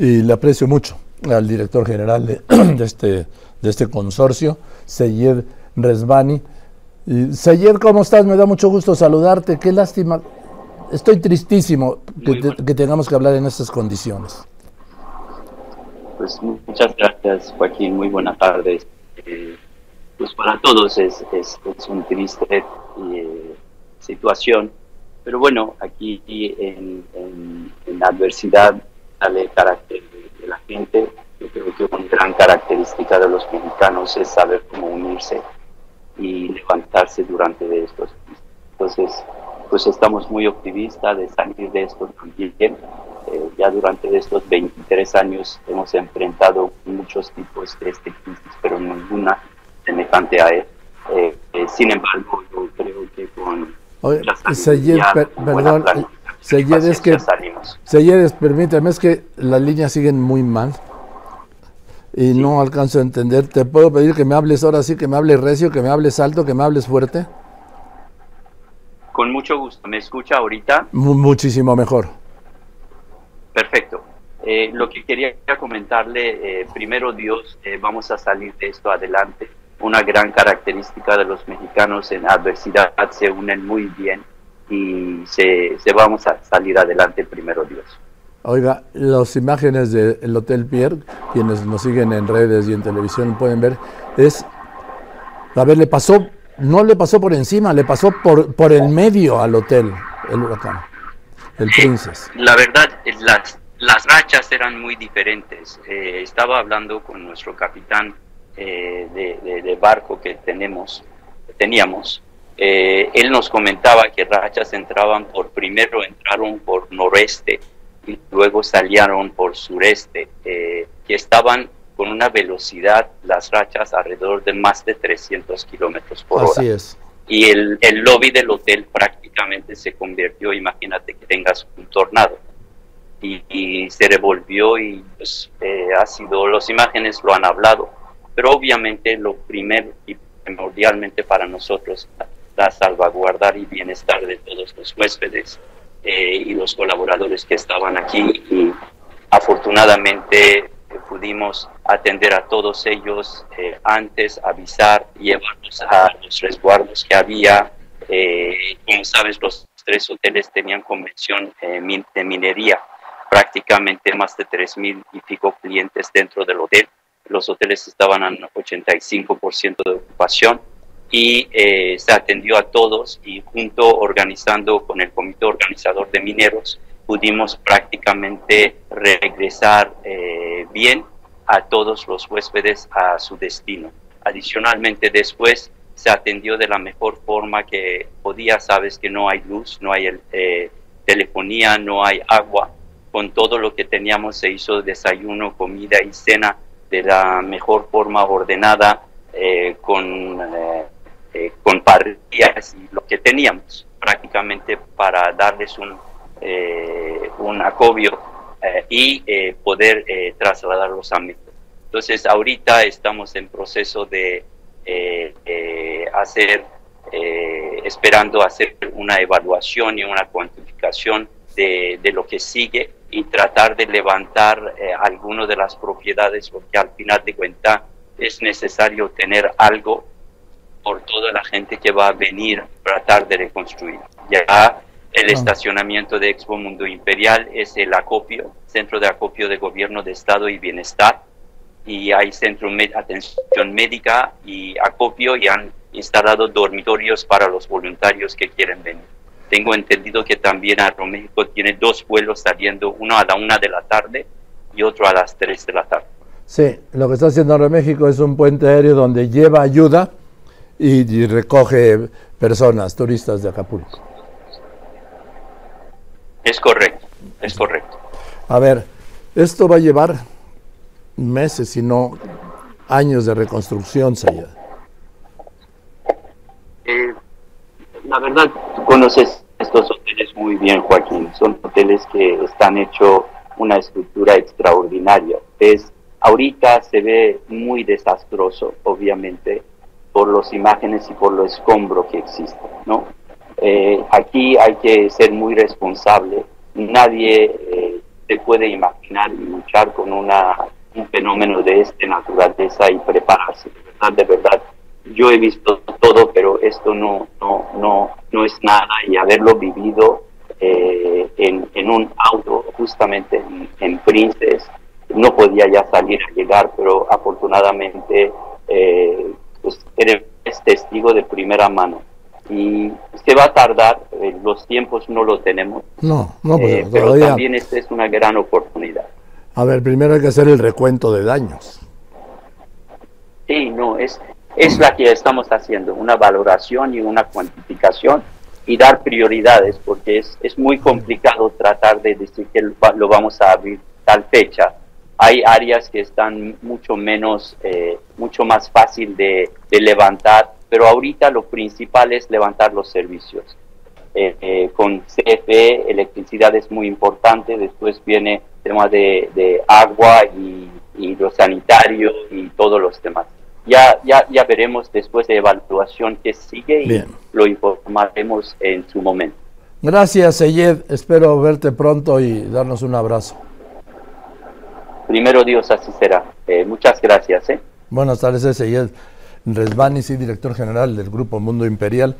y le aprecio mucho al director general de, este, de este consorcio, Seyed Resbani. Y, Seyed, ¿cómo estás? Me da mucho gusto saludarte. Qué lástima. Estoy tristísimo que, que tengamos que hablar en estas condiciones. Pues muchas gracias, Joaquín. Muy buenas tardes. Eh, pues para todos es, es, es un triste eh, situación, pero bueno, aquí en, en, en la adversidad sale el carácter de, de, la gente. Yo creo que una gran característica de los mexicanos es saber cómo unirse y levantarse durante de estos. Entonces, pues estamos muy optimistas de salir de esto también. Eh, ya durante estos 23 años hemos enfrentado muchos tipos de este crisis, pero ninguna semejante a él. Eh, eh, sin embargo, yo creo que con Oye, per, perdón, Sayed, es que, Sayed, permítame, es que las líneas siguen muy mal y sí. no alcanzo a entender. ¿Te puedo pedir que me hables ahora sí, que me hables recio, que me hables alto, que me hables fuerte? Con mucho gusto. ¿Me escucha ahorita? M muchísimo mejor. Perfecto. Eh, lo que quería comentarle, eh, primero Dios, eh, vamos a salir de esto adelante. Una gran característica de los mexicanos en adversidad se unen muy bien y se, se vamos a salir adelante primero Dios. Oiga, las imágenes del Hotel Pierre, quienes nos siguen en redes y en televisión pueden ver, es, a ver, le pasó, no le pasó por encima, le pasó por, por el medio al hotel, el huracán, el Princess. La verdad, las, las rachas eran muy diferentes. Eh, estaba hablando con nuestro capitán eh, de, de, de, barco que tenemos, teníamos. Eh, él nos comentaba que rachas entraban por, primero entraron por noreste, y luego salieron por sureste, eh, que estaban con una velocidad, las rachas, alrededor de más de 300 kilómetros por Así hora. es. Y el, el, lobby del hotel prácticamente se convirtió, imagínate que tengas un tornado. Y, y se revolvió y pues, eh, ha sido, las imágenes lo han hablado. Pero obviamente lo primero y primordialmente para nosotros, la salvaguardar y bienestar de todos los huéspedes eh, y los colaboradores que estaban aquí y afortunadamente eh, pudimos atender a todos ellos eh, antes, avisar, llevarlos a los resguardos que había. Eh, como sabes, los tres hoteles tenían convención de minería, prácticamente más de tres mil y pico clientes dentro del hotel. Los hoteles estaban al 85% de ocupación y eh, se atendió a todos y junto organizando con el comité organizador de mineros pudimos prácticamente regresar eh, bien a todos los huéspedes a su destino. Adicionalmente después se atendió de la mejor forma que podía, sabes que no hay luz, no hay eh, telefonía, no hay agua. Con todo lo que teníamos se hizo desayuno, comida y cena de la mejor forma ordenada, eh, con eh, con parrillas y lo que teníamos prácticamente para darles un, eh, un acobio eh, y eh, poder trasladarlos a México. Entonces ahorita estamos en proceso de hacer, esperando hacer una evaluación y una cuantificación de, de lo que sigue y tratar de levantar algunas de las propiedades porque al final de cuentas es necesario tener algo por toda la gente que va a venir a tratar de reconstruir. Ya el estacionamiento de Expo Mundo Imperial es el acopio, centro de acopio de gobierno de Estado y bienestar, y hay centro de atención médica y acopio y han instalado dormitorios para los voluntarios que quieren venir. Tengo entendido que también Aeroméxico tiene dos vuelos saliendo, uno a la una de la tarde y otro a las tres de la tarde. Sí, lo que está haciendo Aeroméxico es un puente aéreo donde lleva ayuda y, y, recoge personas, turistas de Acapulco. Es correcto, es correcto. A ver, esto va a llevar meses, si no años de reconstrucción, Sayed. Eh, la verdad, tú conoces estos hoteles muy bien, Joaquín. Son hoteles que están hechos una estructura extraordinaria. Es, ahorita se ve muy desastroso, obviamente, por las imágenes y por lo escombro que existe, ¿no? Eh, aquí hay que ser muy responsable. Nadie eh, se puede imaginar y luchar con una, un fenómeno de esta naturaleza y prepararse. De verdad, de verdad, yo he visto todo, pero esto no, no, no, no es nada y haberlo vivido eh, en, en, un auto justamente en, en, Princes, no podía ya salir a llegar, pero afortunadamente eres testigo de primera mano y se va a tardar, eh, los tiempos no los tenemos. No, no, pues, eh, pero también esta es una gran oportunidad. A ver, primero hay que hacer el recuento de daños. Sí, no, es, es la que estamos haciendo, una valoración y una cuantificación y dar prioridades, porque es, es muy complicado tratar de decir que lo vamos a abrir tal fecha. Hay áreas que están mucho menos, eh, mucho más fácil de, de levantar pero ahorita lo principal es levantar los servicios. Eh, eh, con CFE, electricidad es muy importante, después viene el tema de, agua y, y, lo sanitario y todos los temas. Ya, ya, ya veremos después de evaluación qué sigue y lo informaremos en su momento. Gracias, Eyed. Espero verte pronto y darnos un abrazo. Primero Dios, así será. Eh, muchas gracias. Buenas tardes, Eyed. Resbani, director general del Grupo Mundo Imperial.